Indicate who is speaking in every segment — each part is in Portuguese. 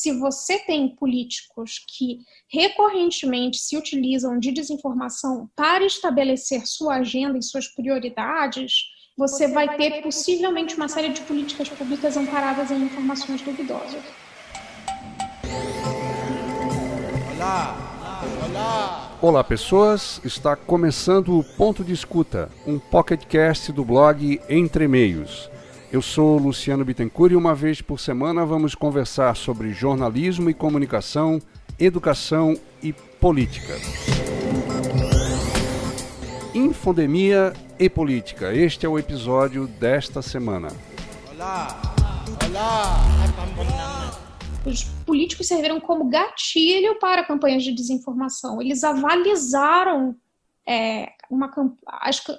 Speaker 1: se você tem políticos que recorrentemente se utilizam de desinformação para estabelecer sua agenda e suas prioridades, você vai ter possivelmente uma série de políticas públicas amparadas em informações duvidosas.
Speaker 2: Olá, olá. Olá pessoas, está começando o Ponto de Escuta, um pocketcast do blog Entre Meios. Eu sou Luciano Bittencourt e uma vez por semana vamos conversar sobre jornalismo e comunicação, educação e política. Infodemia e política. Este é o episódio desta semana. Olá!
Speaker 1: Olá! Os políticos serviram como gatilho para campanhas de desinformação. Eles avalizaram é, uma,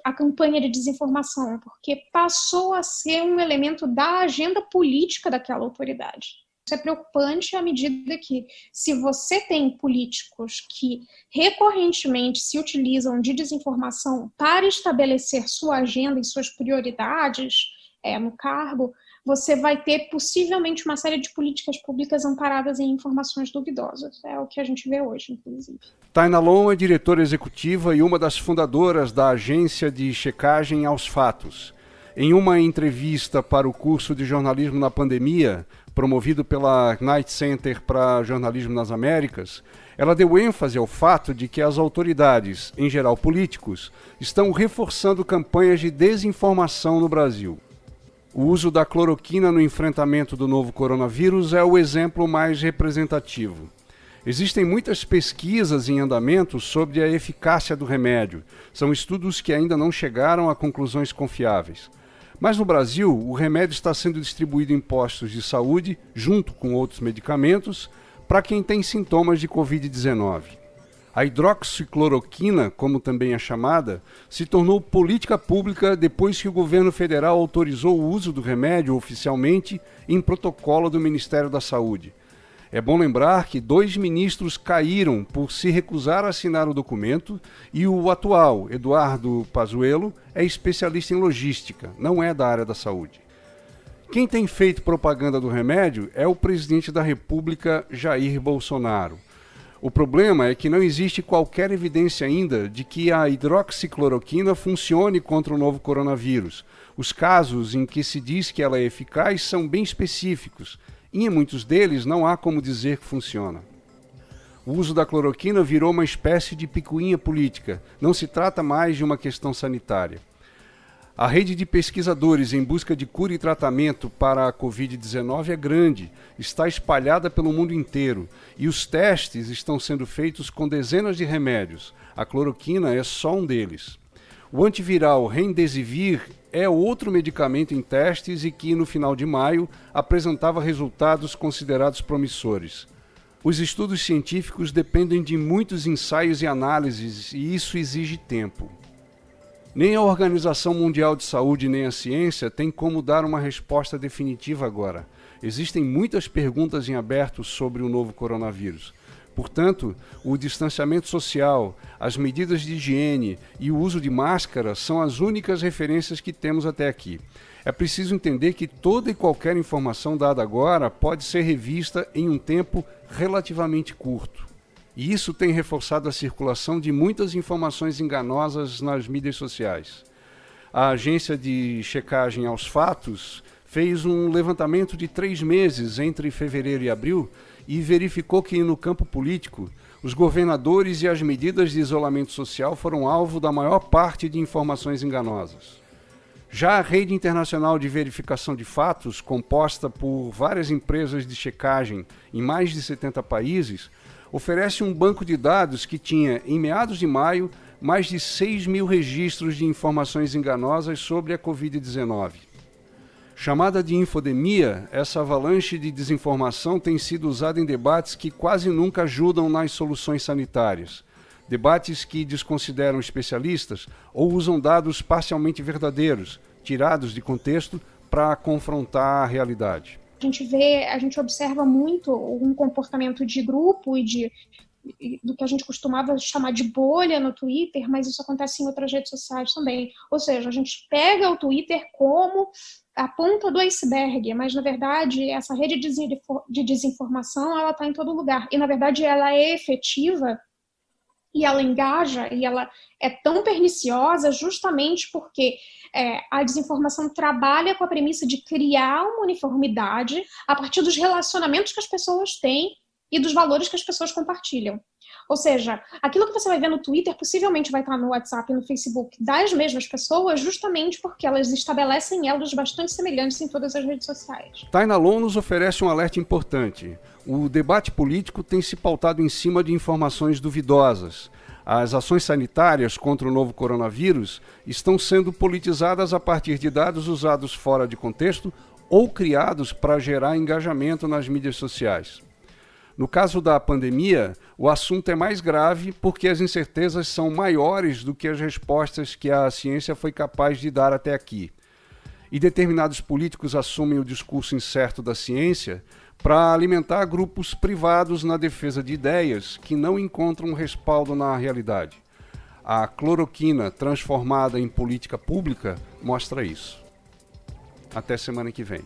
Speaker 1: a campanha de desinformação, porque passou a ser um elemento da agenda política daquela autoridade. Isso é preocupante à medida que, se você tem políticos que recorrentemente se utilizam de desinformação para estabelecer sua agenda e suas prioridades é, no cargo, você vai ter possivelmente uma série de políticas públicas amparadas em informações duvidosas. É o que a gente vê hoje, inclusive.
Speaker 2: Taina Long é diretora executiva e uma das fundadoras da agência de checagem aos fatos. Em uma entrevista para o curso de jornalismo na pandemia, promovido pela Knight Center para Jornalismo nas Américas, ela deu ênfase ao fato de que as autoridades, em geral políticos, estão reforçando campanhas de desinformação no Brasil. O uso da cloroquina no enfrentamento do novo coronavírus é o exemplo mais representativo. Existem muitas pesquisas em andamento sobre a eficácia do remédio. São estudos que ainda não chegaram a conclusões confiáveis. Mas no Brasil, o remédio está sendo distribuído em postos de saúde, junto com outros medicamentos, para quem tem sintomas de Covid-19. A hidroxicloroquina, como também é chamada, se tornou política pública depois que o governo federal autorizou o uso do remédio oficialmente em protocolo do Ministério da Saúde. É bom lembrar que dois ministros caíram por se recusar a assinar o documento e o atual, Eduardo Pazuello, é especialista em logística, não é da área da saúde. Quem tem feito propaganda do remédio é o presidente da República, Jair Bolsonaro. O problema é que não existe qualquer evidência ainda de que a hidroxicloroquina funcione contra o novo coronavírus. Os casos em que se diz que ela é eficaz são bem específicos, e em muitos deles não há como dizer que funciona. O uso da cloroquina virou uma espécie de picuinha política, não se trata mais de uma questão sanitária. A rede de pesquisadores em busca de cura e tratamento para a Covid-19 é grande, está espalhada pelo mundo inteiro e os testes estão sendo feitos com dezenas de remédios. A cloroquina é só um deles. O antiviral Remdesivir é outro medicamento em testes e que, no final de maio, apresentava resultados considerados promissores. Os estudos científicos dependem de muitos ensaios e análises e isso exige tempo. Nem a Organização Mundial de Saúde nem a ciência têm como dar uma resposta definitiva agora. Existem muitas perguntas em aberto sobre o novo coronavírus. Portanto, o distanciamento social, as medidas de higiene e o uso de máscara são as únicas referências que temos até aqui. É preciso entender que toda e qualquer informação dada agora pode ser revista em um tempo relativamente curto. E isso tem reforçado a circulação de muitas informações enganosas nas mídias sociais. A agência de checagem aos fatos fez um levantamento de três meses entre fevereiro e abril e verificou que, no campo político, os governadores e as medidas de isolamento social foram alvo da maior parte de informações enganosas. Já a rede internacional de verificação de fatos, composta por várias empresas de checagem em mais de 70 países, oferece um banco de dados que tinha, em meados de maio, mais de 6 mil registros de informações enganosas sobre a Covid-19. Chamada de infodemia, essa avalanche de desinformação tem sido usada em debates que quase nunca ajudam nas soluções sanitárias. Debates que desconsideram especialistas ou usam dados parcialmente verdadeiros, tirados de contexto, para confrontar a realidade
Speaker 1: a gente vê, a gente observa muito um comportamento de grupo e de do que a gente costumava chamar de bolha no Twitter, mas isso acontece em outras redes sociais também. Ou seja, a gente pega o Twitter como a ponta do iceberg, mas na verdade essa rede de desinformação ela está em todo lugar e na verdade ela é efetiva e ela engaja e ela é tão perniciosa justamente porque é, a desinformação trabalha com a premissa de criar uma uniformidade a partir dos relacionamentos que as pessoas têm e dos valores que as pessoas compartilham. Ou seja, aquilo que você vai ver no Twitter possivelmente vai estar no WhatsApp e no Facebook das mesmas pessoas, justamente porque elas estabelecem elos bastante semelhantes em todas as redes sociais.
Speaker 2: Tainalon nos oferece um alerta importante. O debate político tem se pautado em cima de informações duvidosas. As ações sanitárias contra o novo coronavírus estão sendo politizadas a partir de dados usados fora de contexto ou criados para gerar engajamento nas mídias sociais. No caso da pandemia, o assunto é mais grave porque as incertezas são maiores do que as respostas que a ciência foi capaz de dar até aqui. E determinados políticos assumem o discurso incerto da ciência para alimentar grupos privados na defesa de ideias que não encontram respaldo na realidade. A cloroquina transformada em política pública mostra isso. Até semana que vem.